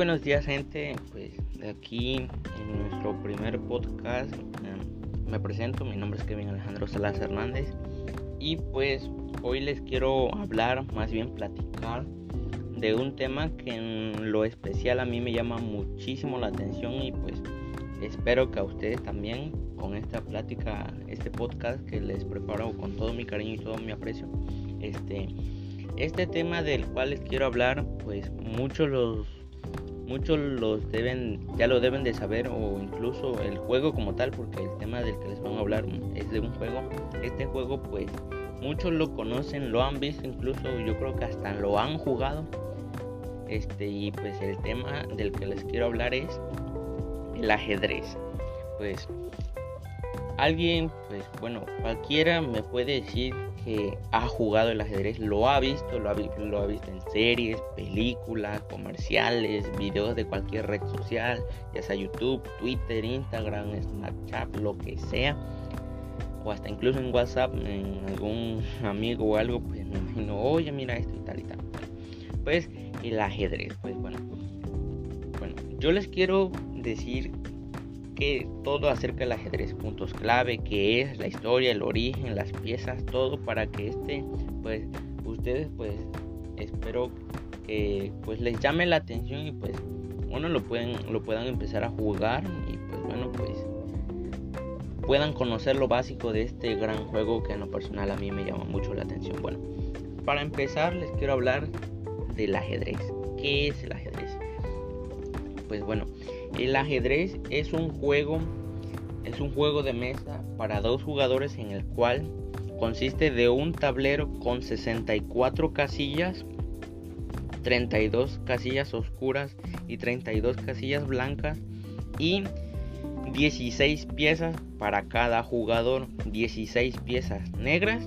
buenos días gente, pues de aquí en nuestro primer podcast em, me presento, mi nombre es Kevin Alejandro Salas Hernández. Y pues hoy les quiero hablar, más bien platicar de un tema que en lo especial a mí me llama muchísimo la atención y pues espero que a ustedes también con esta plática, este podcast que les preparo con todo mi cariño y todo mi aprecio, este este tema del cual les quiero hablar, pues muchos los muchos los deben ya lo deben de saber o incluso el juego como tal, porque el tema del que les van a hablar es de un juego. Este juego pues muchos lo conocen, lo han visto, incluso yo creo que hasta lo han jugado. Este y pues el tema del que les quiero hablar es el ajedrez. Pues alguien, pues bueno, cualquiera me puede decir que ha jugado el ajedrez, lo ha visto, lo ha, lo ha visto en series, películas, comerciales, videos de cualquier red social, ya sea YouTube, Twitter, Instagram, Snapchat, lo que sea. O hasta incluso en WhatsApp, en algún amigo o algo, pues me oye, mira esto y tal y tal. Pues el ajedrez, pues bueno. Bueno, yo les quiero decir todo acerca del ajedrez, puntos clave, que es la historia, el origen, las piezas, todo para que este, pues, ustedes, pues, espero que, pues, les llame la atención y, pues, uno lo pueden, lo puedan empezar a jugar y, pues, bueno, pues, puedan conocer lo básico de este gran juego que en lo personal a mí me llama mucho la atención. Bueno, para empezar les quiero hablar del ajedrez. ¿Qué es el ajedrez? Pues bueno, el ajedrez es un juego es un juego de mesa para dos jugadores en el cual consiste de un tablero con 64 casillas, 32 casillas oscuras y 32 casillas blancas y 16 piezas para cada jugador, 16 piezas negras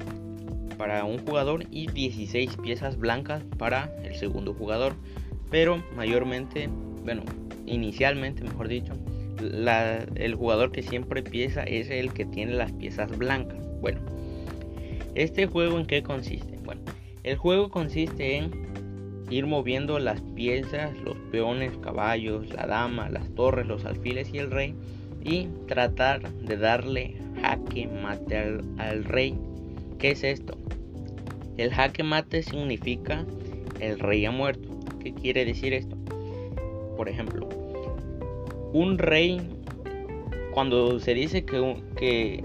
para un jugador y 16 piezas blancas para el segundo jugador. Pero mayormente, bueno, inicialmente, mejor dicho, el jugador que siempre empieza es el que tiene las piezas blancas. Bueno, ¿este juego en qué consiste? Bueno, el juego consiste en ir moviendo las piezas, los peones, caballos, la dama, las torres, los alfiles y el rey y tratar de darle jaque mate al, al rey. ¿Qué es esto? El jaque mate significa el rey ha muerto. ¿Qué quiere decir esto? Por ejemplo, un rey, cuando se dice que,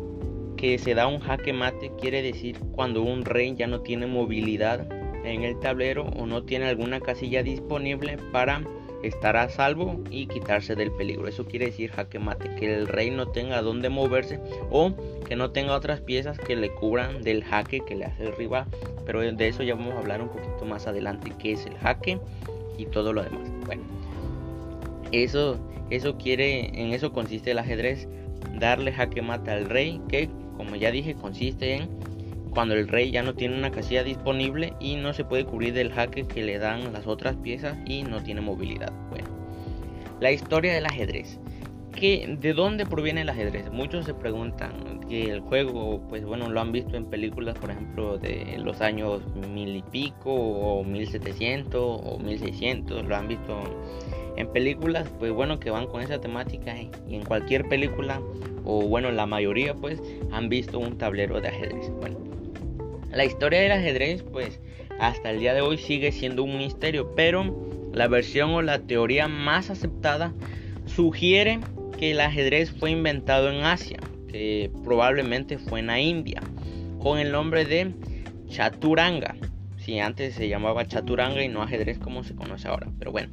que, se da un jaque mate, quiere decir cuando un rey ya no tiene movilidad en el tablero o no tiene alguna casilla disponible para estar a salvo y quitarse del peligro. Eso quiere decir jaque mate, que el rey no tenga dónde moverse o que no tenga otras piezas que le cubran del jaque que le hace el rival. Pero de eso ya vamos a hablar un poquito más adelante, qué es el jaque y todo lo demás. Bueno, eso, eso quiere, en eso consiste el ajedrez, darle jaque mate al rey, que como ya dije consiste en cuando el rey ya no tiene una casilla disponible y no se puede cubrir del jaque que le dan las otras piezas y no tiene movilidad. Bueno, la historia del ajedrez. ¿Qué, ¿De dónde proviene el ajedrez? Muchos se preguntan que el juego, pues bueno, lo han visto en películas, por ejemplo, de los años mil y pico, o 1700, o 1600, lo han visto en películas, pues bueno, que van con esa temática y en cualquier película, o bueno, la mayoría pues han visto un tablero de ajedrez. Bueno, la historia del ajedrez pues hasta el día de hoy sigue siendo un misterio, pero la versión o la teoría más aceptada sugiere que el ajedrez fue inventado en Asia, que probablemente fue en la India, con el nombre de Chaturanga. Antes se llamaba Chaturanga y no ajedrez como se conoce ahora, pero bueno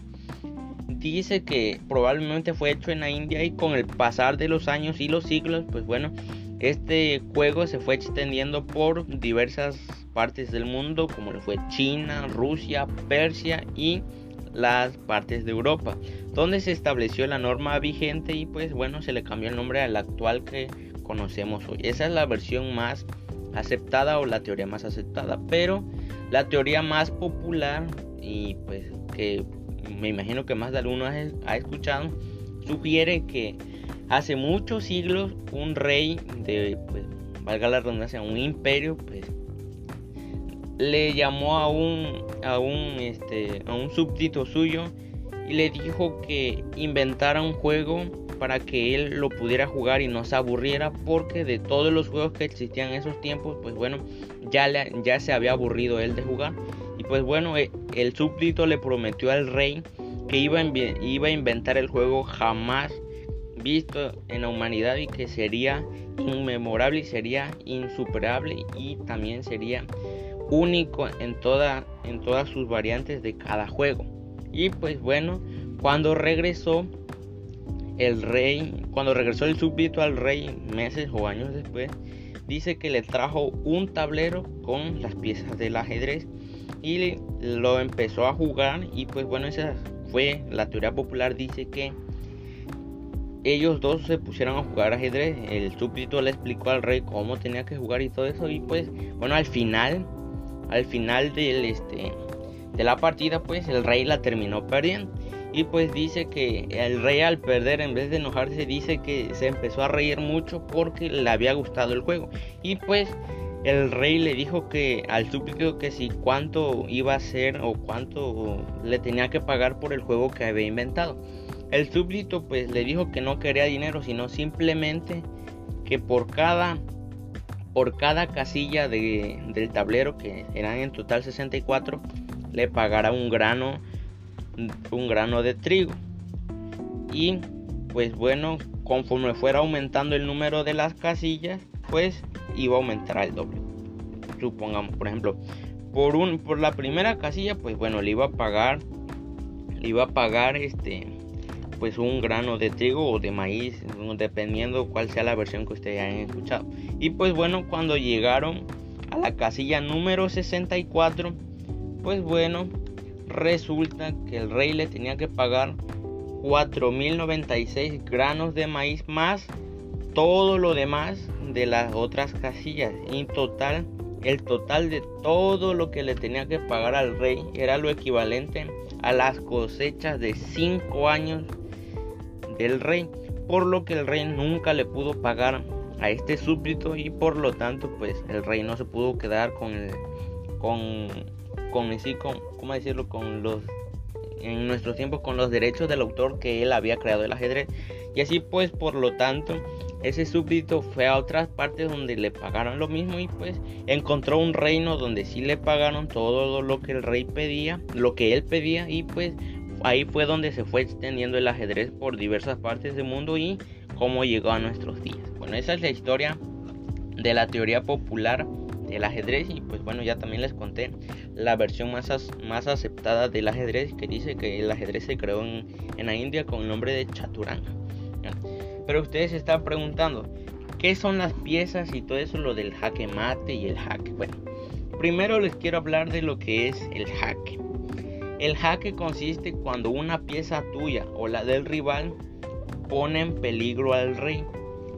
dice que probablemente fue hecho en la India y con el pasar de los años y los siglos, pues bueno, este juego se fue extendiendo por diversas partes del mundo, como lo fue China, Rusia, Persia y las partes de Europa, donde se estableció la norma vigente y pues bueno, se le cambió el nombre al actual que conocemos hoy. Esa es la versión más aceptada o la teoría más aceptada, pero la teoría más popular y pues que me imagino que más de alguno ha, escuchado, sugiere que hace muchos siglos un rey de, pues, valga la redundancia, un imperio, pues, le llamó a un, a un, este, a un súbdito suyo y le dijo que inventara un juego para que él lo pudiera jugar y no se aburriera porque de todos los juegos que existían en esos tiempos pues bueno ya, ya se había aburrido él de jugar y pues bueno e, el súbdito le prometió al rey que iba iba a inventar el juego jamás visto en la humanidad y que sería inmemorable y sería insuperable y también sería único en, toda, en todas sus variantes de cada juego. Y pues bueno, cuando regresó el rey, cuando regresó el súbdito al rey meses o años después, dice que le trajo un tablero con las piezas del ajedrez y lo empezó a jugar y pues bueno, esa fue la teoría popular dice que ellos dos se pusieron a jugar ajedrez. El súbdito le explicó al rey cómo tenía que jugar y todo eso. Y pues, bueno, al final, al final del este de la partida, pues el rey la terminó perdiendo. Y pues dice que el rey al perder, en vez de enojarse, dice que se empezó a reír mucho porque le había gustado el juego. Y pues el rey le dijo que al súbdito que si cuánto iba a ser o cuánto le tenía que pagar por el juego que había inventado. El súbdito pues le dijo que no quería dinero, sino simplemente que por cada por cada casilla de, del tablero, que eran en total 64, le pagara un grano un grano de trigo. Y pues bueno, conforme fuera aumentando el número de las casillas, pues iba a aumentar el doble. Supongamos, por ejemplo, por un por la primera casilla, pues bueno, le iba a pagar le iba a pagar este pues un grano de trigo o de maíz, dependiendo cuál sea la versión que ustedes hayan escuchado. Y pues bueno, cuando llegaron a la casilla número 64, pues bueno, resulta que el rey le tenía que pagar 4.096 granos de maíz más todo lo demás de las otras casillas. En total, el total de todo lo que le tenía que pagar al rey era lo equivalente a las cosechas de 5 años del rey, por lo que el rey nunca le pudo pagar a este súbdito y por lo tanto pues el rey no se pudo quedar con el, con con con cómo decirlo con los en nuestros tiempos con los derechos del autor que él había creado el ajedrez. Y así pues por lo tanto ese súbdito fue a otras partes donde le pagaron lo mismo y pues encontró un reino donde sí le pagaron todo lo que el rey pedía lo que él pedía y pues ahí fue donde se fue extendiendo el ajedrez por diversas partes del mundo y cómo llegó a nuestros días. Bueno, esa es la historia de la teoría popular del ajedrez y pues bueno, ya también les conté la versión más, más aceptada del ajedrez que dice que el ajedrez se creó en, en la India con el nombre de Chaturanga. Pero ustedes se están preguntando, ¿qué son las piezas y todo eso, lo del jaque mate y el jaque? Bueno, primero les quiero hablar de lo que es el jaque. El jaque consiste cuando una pieza tuya o la del rival pone en peligro al rey.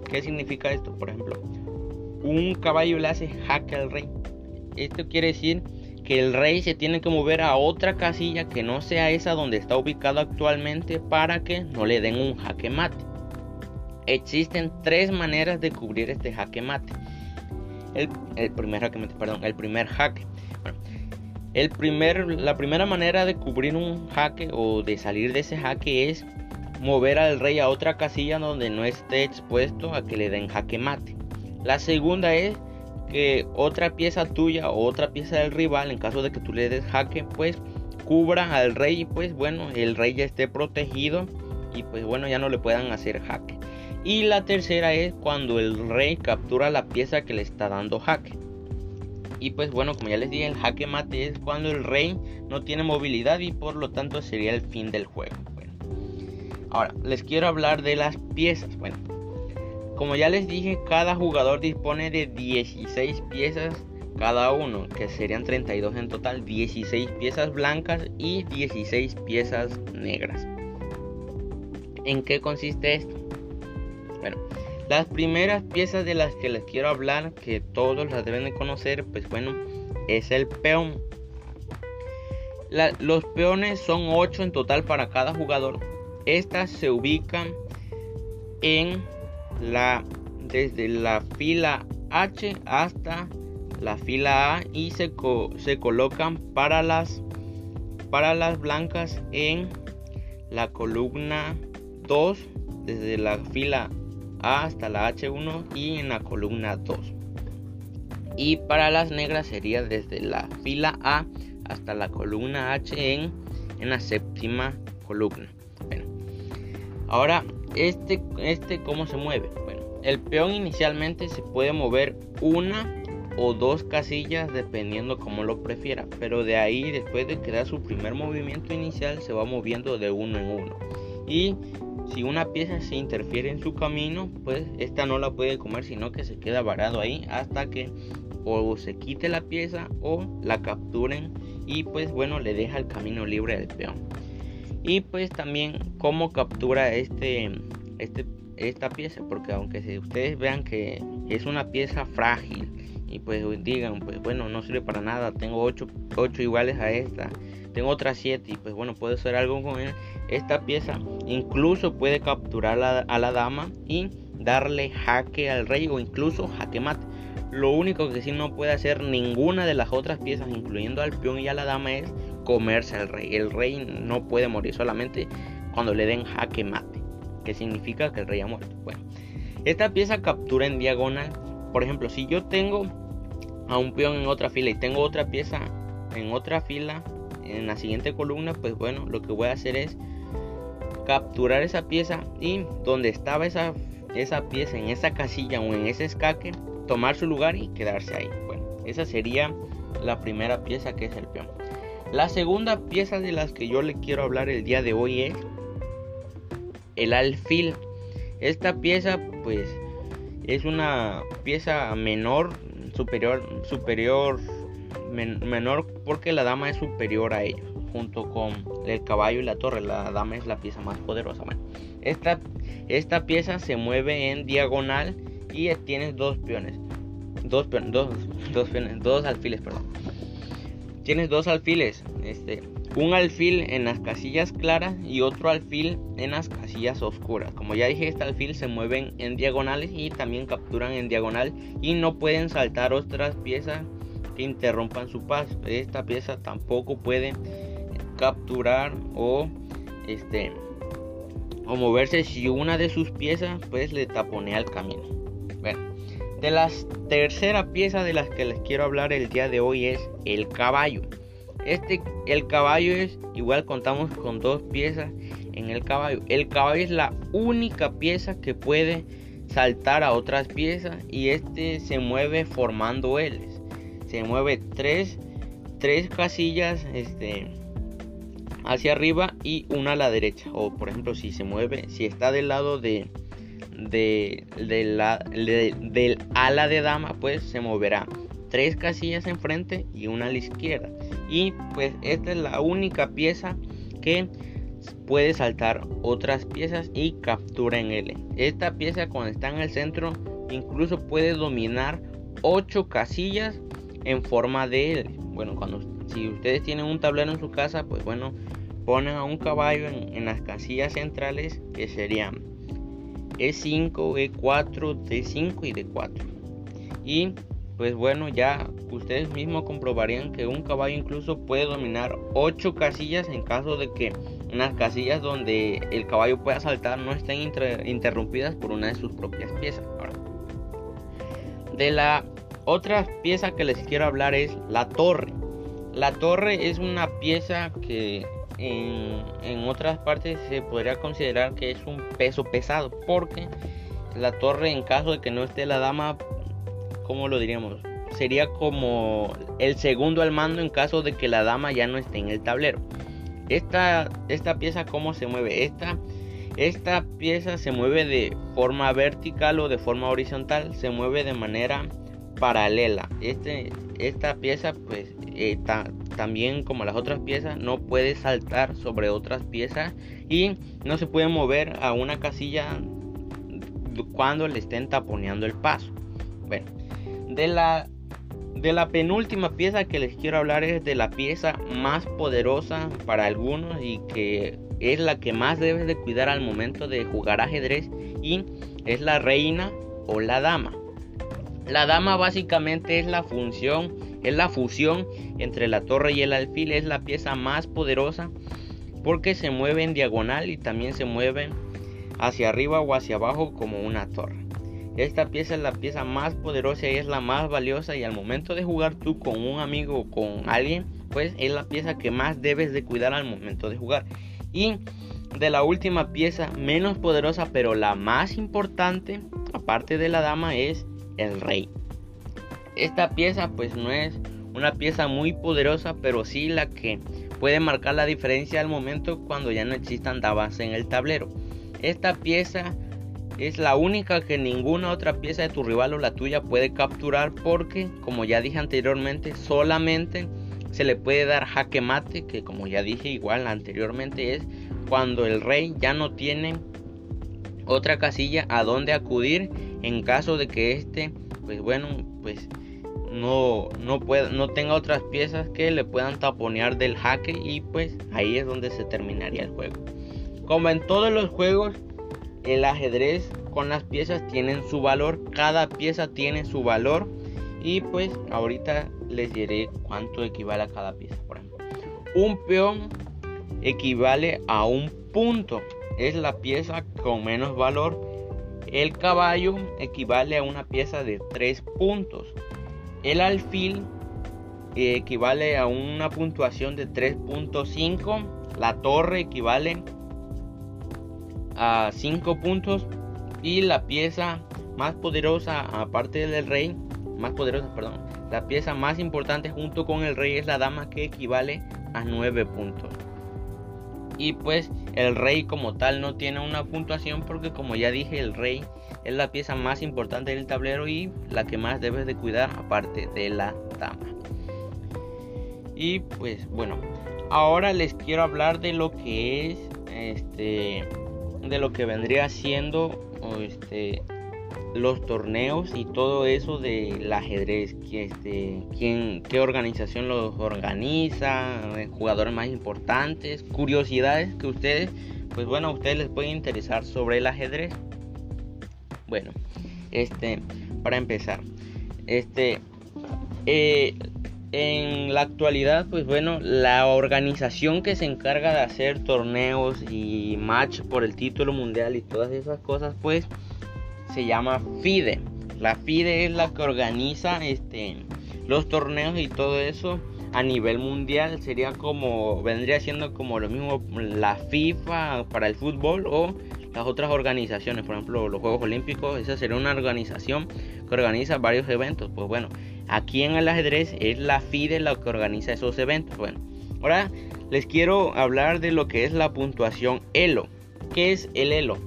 ¿Qué significa esto? Por ejemplo, un caballo le hace jaque al rey. Esto quiere decir que el rey se tiene que mover a otra casilla que no sea esa donde está ubicado actualmente para que no le den un jaque mate. Existen tres maneras de cubrir este jaque mate. El, primer jaque mate, perdón, el primer jaque. El primer, la primera manera de cubrir un jaque o de salir de ese jaque es mover al rey a otra casilla donde no esté expuesto a que le den jaque mate. La segunda es que otra pieza tuya o otra pieza del rival, en caso de que tú le des jaque, pues cubra al rey pues bueno, el rey ya esté protegido y pues bueno, ya no le puedan hacer jaque. Y la tercera es cuando el rey captura la pieza que le está dando jaque. Y pues bueno, como ya les dije, el jaque mate es cuando el rey no tiene movilidad y por lo tanto sería el fin del juego. Bueno, ahora les quiero hablar de las piezas. Bueno, como ya les dije, cada jugador dispone de 16 piezas cada uno, que serían 32 en total, 16 piezas blancas y 16 piezas negras. ¿En qué consiste esto? Bueno, las primeras piezas de las que les quiero hablar, que todos las deben de conocer, pues bueno, es el peón. los peones son 8 en total para cada jugador. Estas se ubican en la desde la fila H hasta la fila A y se, se colocan para las para las blancas en la columna 2 desde la fila A hasta la H1 y en la columna 2. Y para las negras sería desde la fila A hasta la columna H en, en la séptima columna. Ahora este, este cómo se mueve. Bueno, el peón inicialmente se puede mover una o dos casillas dependiendo como lo prefiera, pero de ahí después de que da su primer movimiento inicial se va moviendo de uno en uno. Y si una pieza se interfiere en su camino, pues esta no la puede comer, sino que se queda varado ahí hasta que o se quite la pieza o la capturen y pues bueno le deja el camino libre al peón. Y pues también cómo captura este, este esta pieza, porque aunque si ustedes vean que es una pieza frágil y pues digan, pues bueno, no sirve para nada, tengo 8, iguales a esta, tengo otras 7 y pues bueno, puedo hacer algo con él. Esta pieza incluso puede capturar a la dama y darle jaque al rey o incluso jaque mate. Lo único que sí no puede hacer ninguna de las otras piezas, incluyendo al peón y a la dama, es comerse al rey. El rey no puede morir solamente cuando le den jaque mate, que significa que el rey ha muerto. Bueno, esta pieza captura en diagonal por ejemplo, si yo tengo a un peón en otra fila y tengo otra pieza en otra fila en la siguiente columna, pues bueno, lo que voy a hacer es capturar esa pieza y donde estaba esa, esa pieza, en esa casilla o en ese escaque, tomar su lugar y quedarse ahí. Bueno, esa sería la primera pieza que es el peón. La segunda pieza de las que yo le quiero hablar el día de hoy es el alfil. Esta pieza pues es una pieza menor, superior, superior, menor porque la dama es superior a ellos, junto con el caballo y la torre. La dama es la pieza más poderosa. esta, esta pieza se mueve en diagonal y tienes dos peones, dos, dos, dos, peones, dos alfiles, perdón. Tienes dos alfiles, este, un alfil en las casillas claras y otro alfil en las casillas oscuras. Como ya dije, este alfil se mueven en diagonales y también capturan en diagonal y no pueden saltar otras piezas que interrumpan su paso. Esta pieza tampoco puede capturar o este o moverse si una de sus piezas pues le taponea el camino. De las tercera pieza de las que les quiero hablar el día de hoy es el caballo. Este, el caballo es, igual contamos con dos piezas en el caballo. El caballo es la única pieza que puede saltar a otras piezas y este se mueve formando L's. Se mueve tres, tres casillas este, hacia arriba y una a la derecha. O por ejemplo, si se mueve, si está del lado de, de, la, del ala de dama, pues se moverá tres casillas enfrente y una a la izquierda. Y pues esta es la única pieza que puede saltar otras piezas y captura en L. Esta pieza cuando está en el centro incluso puede dominar 8 casillas en forma de L. Bueno, cuando si ustedes tienen un tablero en su casa, pues bueno, ponen a un caballo en las casillas centrales que serían E5, E4, D5 y D4. Y pues bueno, ya ustedes mismos comprobarían que un caballo incluso puede dominar 8 casillas en caso de que unas casillas donde el caballo pueda saltar no estén interrumpidas por una de sus propias piezas. de la otra pieza que les quiero hablar es la torre. La torre es una pieza que en, otras partes se podría considerar que es un peso pesado porque la torre en caso de que no esté la dama ¿cómo lo diríamos? Sería como el segundo al mando en caso de que la dama ya no esté en el tablero. Esta, esta pieza, ¿cómo se mueve? Esta, esta pieza se mueve de forma vertical o de forma horizontal. Se mueve de manera paralela. Este, esta pieza, pues, eh, también como las otras piezas, no puede saltar sobre otras piezas y no se puede mover a una casilla cuando le estén taponeando el paso. Bueno, de la, de la penúltima pieza que les quiero hablar es de la pieza más poderosa para algunos y que es la que más debes de cuidar al momento de jugar ajedrez y es la reina o la dama. La dama básicamente es la función, es la fusión entre la torre y el alfil, es la pieza más poderosa porque se mueve en diagonal y también se mueve hacia arriba o hacia abajo como una torre. Esta pieza es la pieza más poderosa y es la más valiosa y al momento de jugar tú con un amigo o con alguien, pues es la pieza que más debes de cuidar al momento de jugar. Y de la última pieza menos poderosa pero la más importante, aparte de la dama, es el rey. Esta pieza pues no es una pieza muy poderosa, pero sí la que puede marcar la diferencia al momento cuando ya no existan damas en el tablero. Esta pieza es la única que ninguna otra pieza de tu rival o la tuya puede capturar porque, como ya dije anteriormente, solamente se le puede dar jaque mate, que como ya dije igual anteriormente es cuando el rey ya no tiene otra casilla a donde acudir en caso de que este, pues bueno, pues no, no, no tenga otras piezas que le puedan taponear del jaque y pues ahí es donde se terminaría el juego. Como en todos los juegos, el ajedrez con las piezas tienen su valor, cada pieza tiene su valor y pues ahorita les diré cuánto equivale a cada pieza. Por ejemplo, un peón equivale a un punto, es la pieza con menos valor. El caballo equivale a una pieza de 3 puntos. El alfil equivale a una puntuación de 3.5. La torre equivale a 5 puntos. Y la pieza más poderosa, aparte del rey, más poderosa, perdón, la pieza más importante junto con el rey es la dama que equivale a 9 puntos. Y pues el rey como tal no tiene una puntuación porque como ya dije el rey es la pieza más importante del tablero y la que más debes de cuidar aparte de la dama. Y pues bueno, ahora les quiero hablar de lo que es este de lo que vendría siendo este los torneos y todo eso del ajedrez, que este, quién, qué organización los organiza, eh, jugadores más importantes, curiosidades que ustedes, pues bueno, ustedes les puede interesar sobre el ajedrez. Bueno, este, para empezar, este, eh, en la actualidad, pues bueno, la organización que se encarga de hacer torneos y match por el título mundial y todas esas cosas, pues se llama FIDE. La FIDE es la que organiza este, los torneos y todo eso a nivel mundial. Sería como, vendría siendo como lo mismo la FIFA para el fútbol o las otras organizaciones, por ejemplo los Juegos Olímpicos. Esa sería una organización que organiza varios eventos. Pues bueno, aquí en el ajedrez es la FIDE la que organiza esos eventos. Bueno, ahora les quiero hablar de lo que es la puntuación ELO. ¿Qué es el ELO?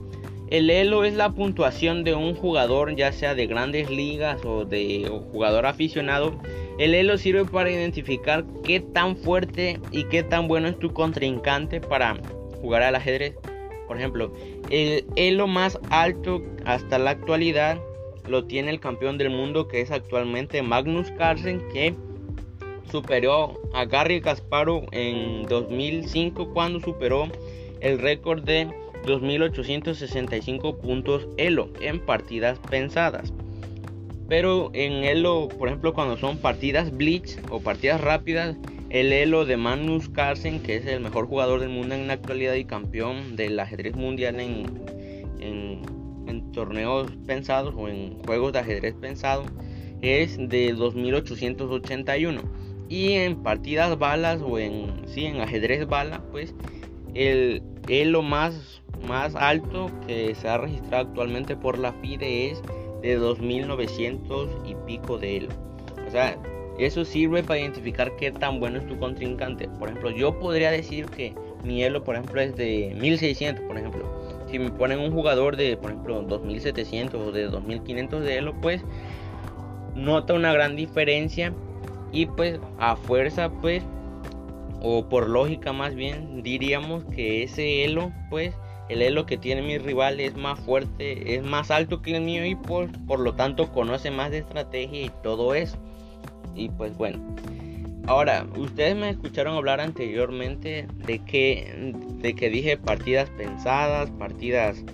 El elo es la puntuación de un jugador, ya sea de grandes ligas o de jugador aficionado. El elo sirve para identificar qué tan fuerte y qué tan bueno es tu contrincante para jugar al ajedrez. Por ejemplo, el elo más alto hasta la actualidad lo tiene el campeón del mundo que es actualmente Magnus Carlsen que superó a Gary Kasparov en 2005 cuando superó el récord de 2.865 puntos Elo en partidas pensadas. Pero en Elo, por ejemplo, cuando son partidas Blitz o partidas rápidas, el Elo de Magnus Carlsen, que es el mejor jugador del mundo en la actualidad y campeón del ajedrez mundial en, en, torneos pensados o en juegos de ajedrez pensados, es de 2.881. Y en partidas balas o en, sí, en ajedrez bala, pues el Elo más más alto que se ha registrado actualmente por la FIDE es de 2900 y pico de elo. O sea, eso sirve para identificar qué tan bueno es tu contrincante. Por ejemplo, yo podría decir que mi elo, por ejemplo, es de 1600, por ejemplo. Si me ponen un jugador de, por ejemplo, 2700 o de 2500 de elo, pues nota una gran diferencia y pues a fuerza, pues, o por lógica más bien, diríamos que ese elo, pues, el elo que tiene mi rival es más fuerte, es más alto que el mío y por, por lo tanto conoce más de estrategia y todo eso. Y pues bueno. Ahora, ustedes me escucharon hablar anteriormente de que, de que dije partidas pensadas, partidas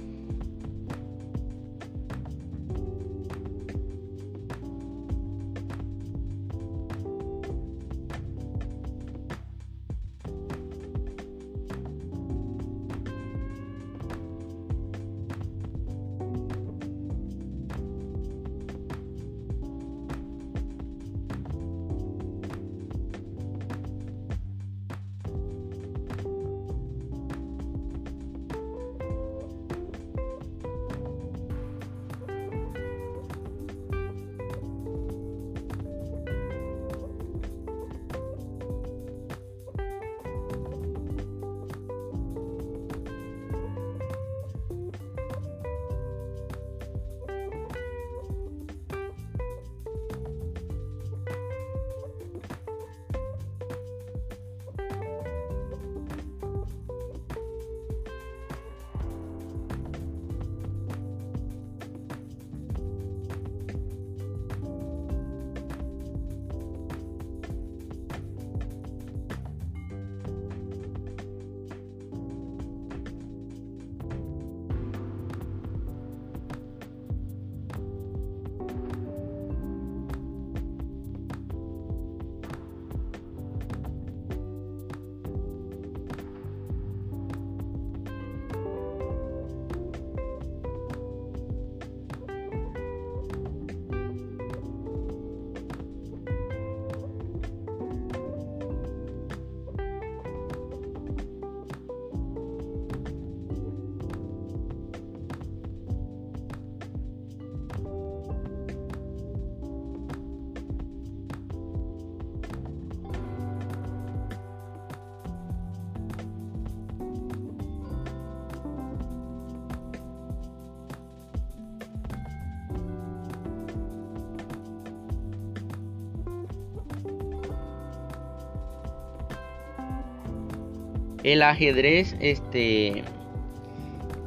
el ajedrez, este,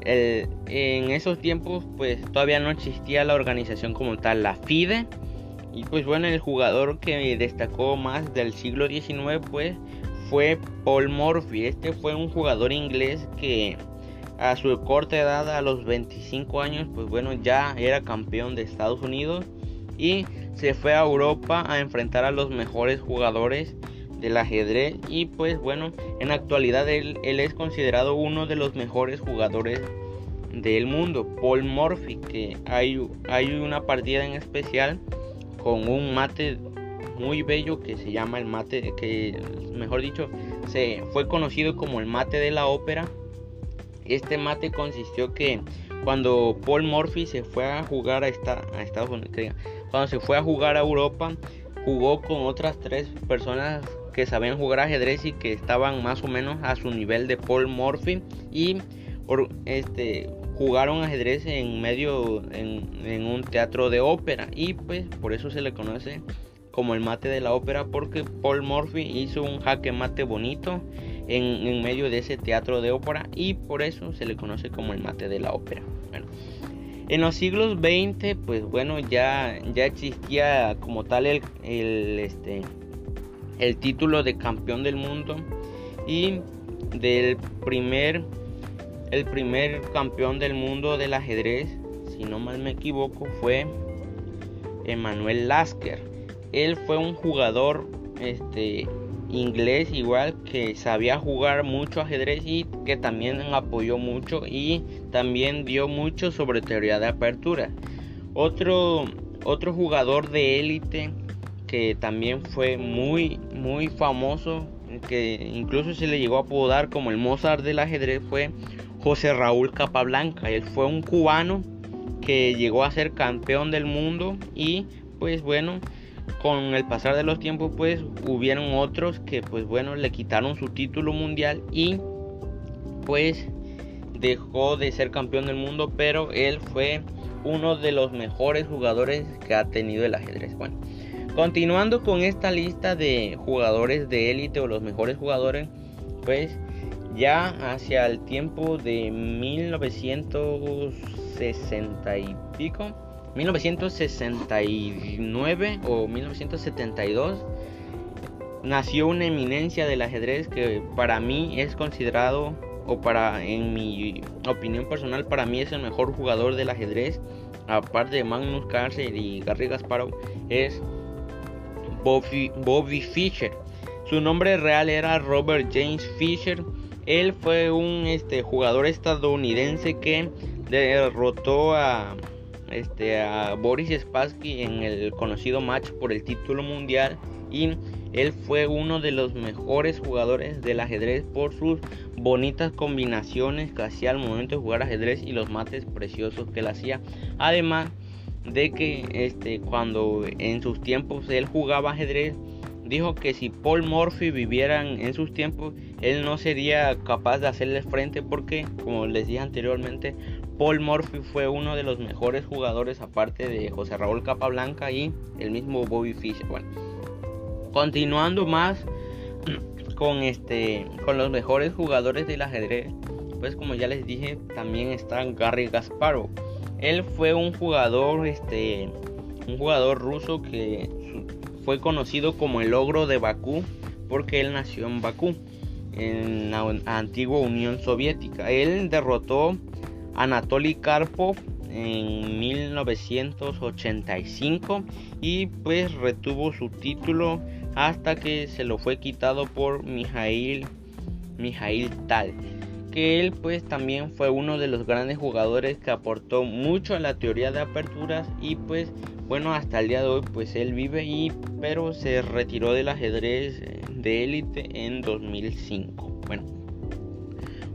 en esos tiempos, pues todavía no existía la organización como tal, la FIDE. Y pues bueno, el jugador que destacó más del siglo XIX, pues fue Paul Morphy. Este fue un jugador inglés que a su corta edad, a los 25 años, pues bueno, ya era campeón de Estados Unidos y se fue a Europa a enfrentar a los mejores jugadores del ajedrez y pues bueno, en actualidad él, es considerado uno de los mejores jugadores del mundo, Paul Morphy, que hay, hay una partida en especial con un mate muy bello que se llama el mate, que mejor dicho, se fue conocido como el mate de la ópera. Este mate consistió que cuando Paul Morphy se fue a jugar a, esta, a Estados Unidos, cuando se fue a jugar a Europa, jugó con otras tres personas que sabían jugar ajedrez y que estaban más o menos a su nivel de Paul Morphy y este jugaron ajedrez en medio en, un teatro de ópera y pues por eso se le conoce como el mate de la ópera porque Paul Morphy hizo un jaque mate bonito en, en, medio de ese teatro de ópera y por eso se le conoce como el mate de la ópera. Bueno, en los siglos XX, pues bueno, ya, ya existía como tal el, el, este, el título de campeón del mundo y del primer el primer campeón del mundo del ajedrez, si no mal me equivoco, fue Emanuel Lasker. Él fue un jugador este, inglés igual que sabía jugar mucho ajedrez y que también apoyó mucho y también dio mucho sobre teoría de apertura. Otro, otro jugador de élite que también fue muy muy famoso que incluso se le llegó a apodar como el Mozart del ajedrez fue José Raúl Capablanca. Él fue un cubano que llegó a ser campeón del mundo y pues bueno, con el pasar de los tiempos pues hubieron otros que pues bueno le quitaron su título mundial y pues dejó de ser campeón del mundo, pero él fue uno de los mejores jugadores que ha tenido el ajedrez. Bueno, continuando con esta lista de jugadores de élite o los mejores jugadores, pues ya hacia el tiempo de 1960 y pico, 1969 o 1972, nació una eminencia del ajedrez que para mí es considerado, o para, en mi opinión personal, para mí es el mejor jugador del ajedrez, aparte de Magnus Carlsen y Garry Gasparov, es Bobby, Bobby Fischer. Su nombre real era Robert James Fischer él fue un este, jugador estadounidense que derrotó a, este, a Boris Spassky en el conocido match por el título mundial y él fue uno de los mejores jugadores del ajedrez por sus bonitas combinaciones que hacía al momento de jugar ajedrez y los mates preciosos que él hacía. Además de que este, cuando en sus tiempos él jugaba ajedrez, dijo que si Paul Murphy viviera en sus tiempos, él no sería capaz de hacerle frente porque, como les dije anteriormente, Paul Murphy fue uno de los mejores jugadores aparte de José Raúl Capablanca y el mismo Bobby Fischer. Bueno, continuando más con este con los mejores jugadores del ajedrez, pues como ya les dije, también está Gary Gasparov. Él fue un jugador este un jugador ruso que fue conocido como el ogro de Bakú porque él nació en Bakú, en la antigua Unión Soviética. Él derrotó a Anatoly Karpov en 1985 y pues retuvo su título hasta que se lo fue quitado por Mijail, Mijail Tal él pues también fue uno de los grandes jugadores que aportó mucho a la teoría de aperturas y pues bueno, hasta el día de hoy pues él vive y pero se retiró del ajedrez eh, de élite en 2005. Bueno,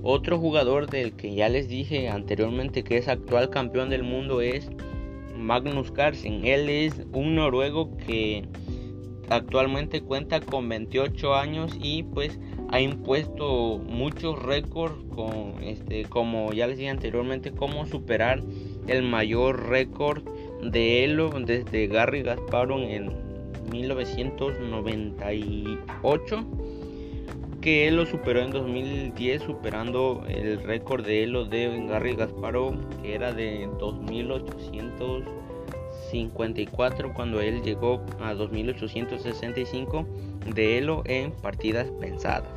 otro jugador del que ya les dije anteriormente que es actual campeón del mundo es Magnus Carlsen. Él es un noruego que actualmente cuenta con 28 años y pues ha impuesto muchos récords con este como ya les dije anteriormente cómo superar el mayor récord de Elo desde Gary Gasparon en 1998 que él lo superó en 2010 superando el récord de Elo de Garry Gasparov que era de 2854 cuando él llegó a 2865 de Elo en partidas pensadas.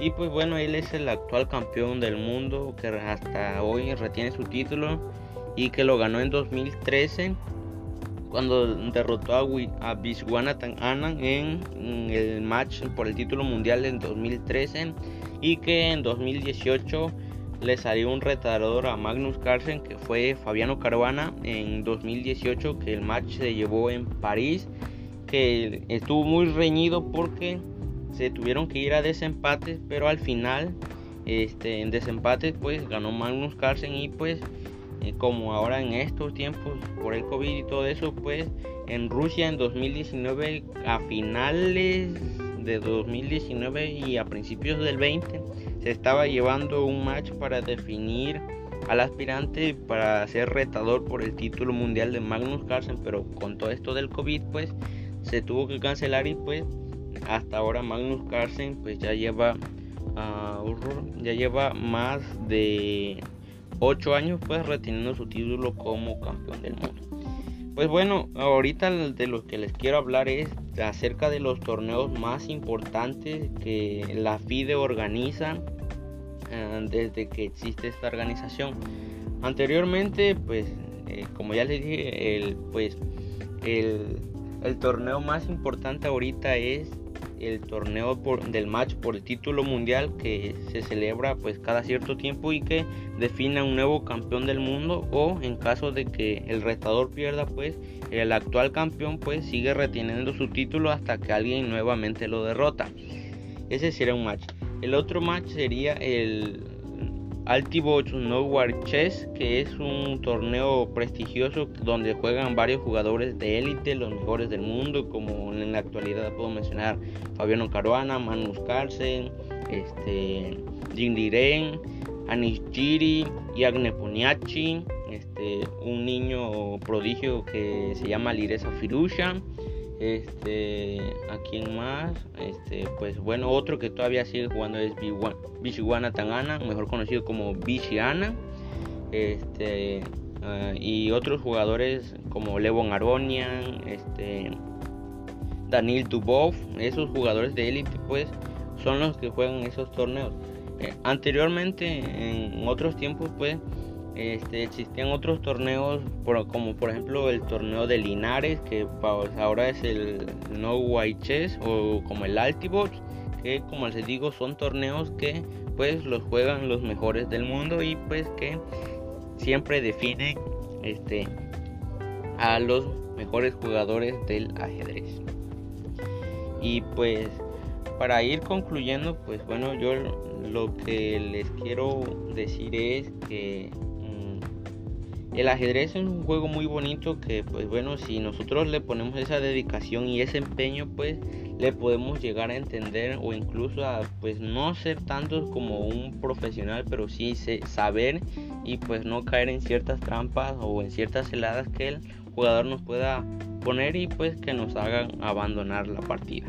Y pues bueno, él es el actual campeón del mundo que hasta hoy retiene su título y que lo ganó en 2013 cuando derrotó a, a Viswanathan Anand en, el match por el título mundial en 2013 y que en 2018 le salió un retador a Magnus Carlsen que fue Fabiano Caruana en 2018 que el match se llevó en París que estuvo muy reñido porque se tuvieron que ir a desempates pero al final este, en desempates pues ganó Magnus Carlsen y pues como ahora en estos tiempos por el COVID y todo eso, pues en Rusia en 2019, a finales de 2019 y a principios del 20, se estaba llevando un match para definir al aspirante para ser retador por el título mundial de Magnus Carlsen, pero con todo esto del COVID, pues se tuvo que cancelar y pues hasta ahora Magnus Carlsen pues ya lleva uh, ya lleva más de 8 años pues reteniendo su título como campeón del mundo. Pues bueno, ahorita de lo que les quiero hablar es acerca de los torneos más importantes que la FIDE organiza eh, desde que existe esta organización. Anteriormente, pues eh, como ya les dije, el, pues el, el torneo más importante ahorita es el torneo del match por el título mundial que se celebra pues cada cierto tiempo y que define un nuevo campeón del mundo o en caso de que el retador pierda pues el actual campeón pues sigue reteniendo su título hasta que alguien nuevamente lo derrota ese sería un match el otro match sería el Altibox Nowhere Chess, que es un torneo prestigioso donde juegan varios jugadores de élite, los mejores del mundo, como en la actualidad puedo mencionar Fabiano Caruana, Manus Carlsen, este, Jim Liren, Anish Giri, Yagne Poniachi, este, un niño prodigio que se llama Liresa Firusha este, ¿a quién más? Este, pues bueno, otro que todavía sigue jugando es Bishiwana Tangana, mejor conocido como Bishiana. Este, ah, y otros jugadores como Levon Aronian, este, Daniel Dubov, esos jugadores de élite, pues son los que juegan esos torneos. Eh, anteriormente, en otros tiempos, pues este, existían otros torneos como por ejemplo el torneo de Linares que ahora es el No White Chess o como el Altibox que como les digo son torneos que pues los juegan los mejores del mundo y pues que siempre definen este a los mejores jugadores del ajedrez. Y pues para ir concluyendo pues bueno yo lo que les quiero decir es que el ajedrez es un juego muy bonito que pues bueno, si nosotros le ponemos esa dedicación y ese empeño pues le podemos llegar a entender o incluso a pues no ser tantos como un profesional, pero sí saber y pues no caer en ciertas trampas o en ciertas heladas que el jugador nos pueda poner y pues que nos hagan abandonar la partida.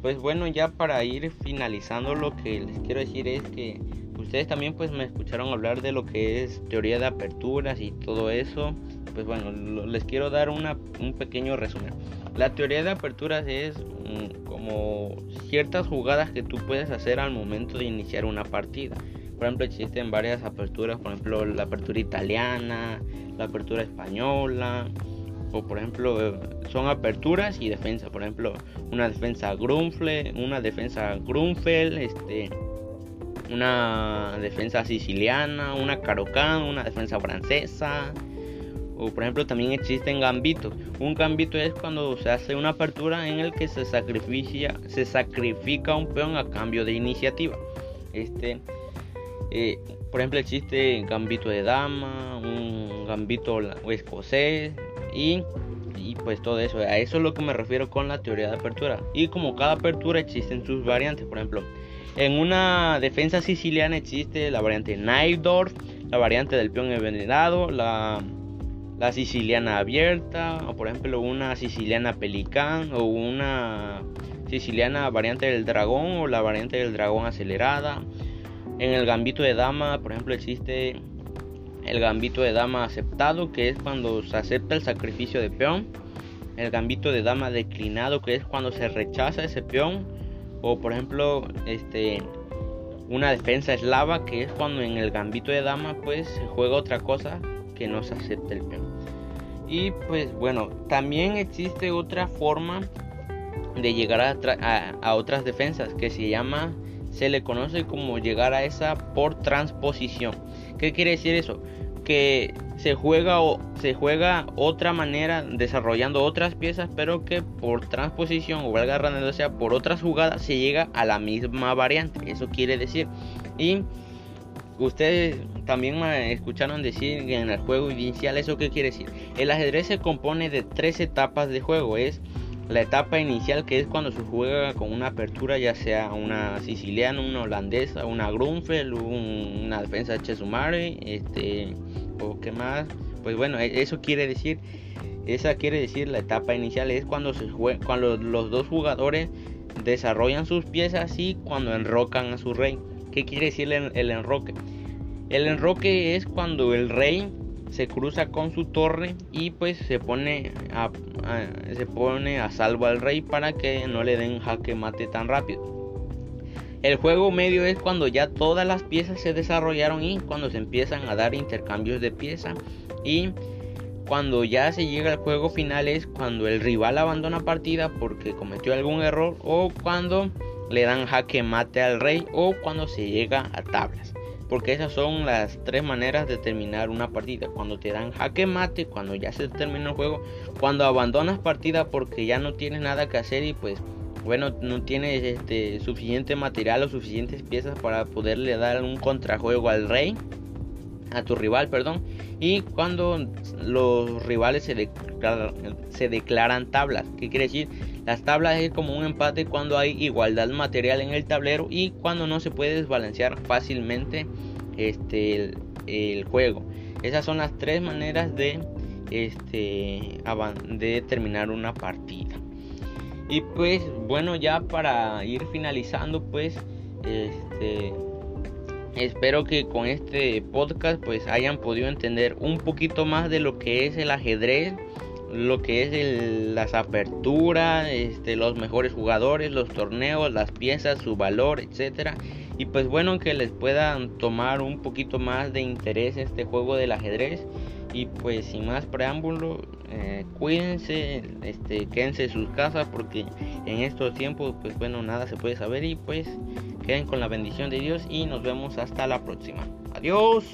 Pues bueno, ya para ir finalizando lo que les quiero decir es que ustedes también pues me escucharon hablar de lo que es teoría de aperturas y todo eso. Pues bueno, les quiero dar una, un pequeño resumen. La teoría de aperturas es mm, como ciertas jugadas que tú puedes hacer al momento de iniciar una partida. Por ejemplo, existen varias aperturas, por ejemplo, la apertura italiana, la apertura española, o por ejemplo, son aperturas y defensa. Por ejemplo, una defensa Grunfeld, una defensa Grunfeld, este, una defensa siciliana, una carocán, una defensa francesa. O por ejemplo también existen gambitos. Un gambito es cuando se hace una apertura en el que se sacrifica, se sacrifica un peón a cambio de iniciativa. Este, eh, por ejemplo existe gambito de dama, un gambito escocés y, y pues todo eso. A eso es lo que me refiero con la teoría de apertura. Y como cada apertura existen sus variantes. Por ejemplo, en una defensa siciliana existe la variante Naidorf, la variante del peón envenenado, la, la siciliana abierta, o por ejemplo una siciliana pelicán o una siciliana variante del dragón o la variante del dragón acelerada. En el gambito de dama, por ejemplo, existe el gambito de dama aceptado, que es cuando se acepta el sacrificio de peón. El gambito de dama declinado, que es cuando se rechaza ese peón. O por ejemplo, este una defensa eslava, que es cuando en el gambito de dama pues se juega otra cosa que no se acepta el peón. Y pues bueno, también existe otra forma de llegar a, a, otras defensas que se llama, se le conoce como llegar a esa por transposición. ¿Qué quiere decir eso? Que se juega o se juega otra manera desarrollando otras piezas, pero que por transposición o valga sea por otras jugadas se llega a la misma variante. Eso quiere decir. Y ustedes también me escucharon decir en el juego inicial, ¿eso qué quiere decir? El ajedrez se compone de tres etapas de juego. Es la etapa inicial que es cuando se juega con una apertura, ya sea una siciliana, una holandesa, una Grunfeld, una defensa Chesumare, este, o qué más. Pues bueno, e, eso quiere decir, esa quiere decir la etapa inicial es cuando se juega, cuando los dos jugadores desarrollan sus piezas y cuando enrocan a su rey. ¿Qué quiere decir el enroque? El enroque es cuando el rey se cruza con su torre y pues se pone a, se pone a salvo al rey para que no le den jaque mate tan rápido. El juego medio es cuando ya todas las piezas se desarrollaron y cuando se empiezan a dar intercambios de piezas y cuando ya se llega al juego final es cuando el rival abandona partida porque cometió algún error o cuando le dan jaque mate al rey o cuando se llega a tablas porque esas son las tres maneras de terminar una partida. Cuando te dan jaque mate, cuando ya se termina el juego, cuando abandonas partida porque ya no tienes nada que hacer y pues bueno, no tienes este suficiente material o suficientes piezas para poderle dar un contrajuego al rey, a tu rival, perdón, y cuando los rivales se declaran, se declaran tablas, ¿qué quiere decir? Las tablas es como un empate cuando hay igualdad material en el tablero y cuando no se puede desbalancear fácilmente este, el, juego. Esas son las tres maneras de, este, de terminar una partida. Y pues bueno, ya para ir finalizando, pues este, espero que con este podcast pues hayan podido entender un poquito más de lo que es el ajedrez lo que es las aperturas, este, los mejores jugadores, los torneos, las piezas, su valor, etcétera. Y pues bueno, que les puedan tomar un poquito más de interés este juego del ajedrez. Y pues sin más preámbulo, eh, cuídense, este, quédense en sus casas porque en estos tiempos, pues bueno, nada se puede saber. Y pues queden con la bendición de Dios y nos vemos hasta la próxima. Adiós.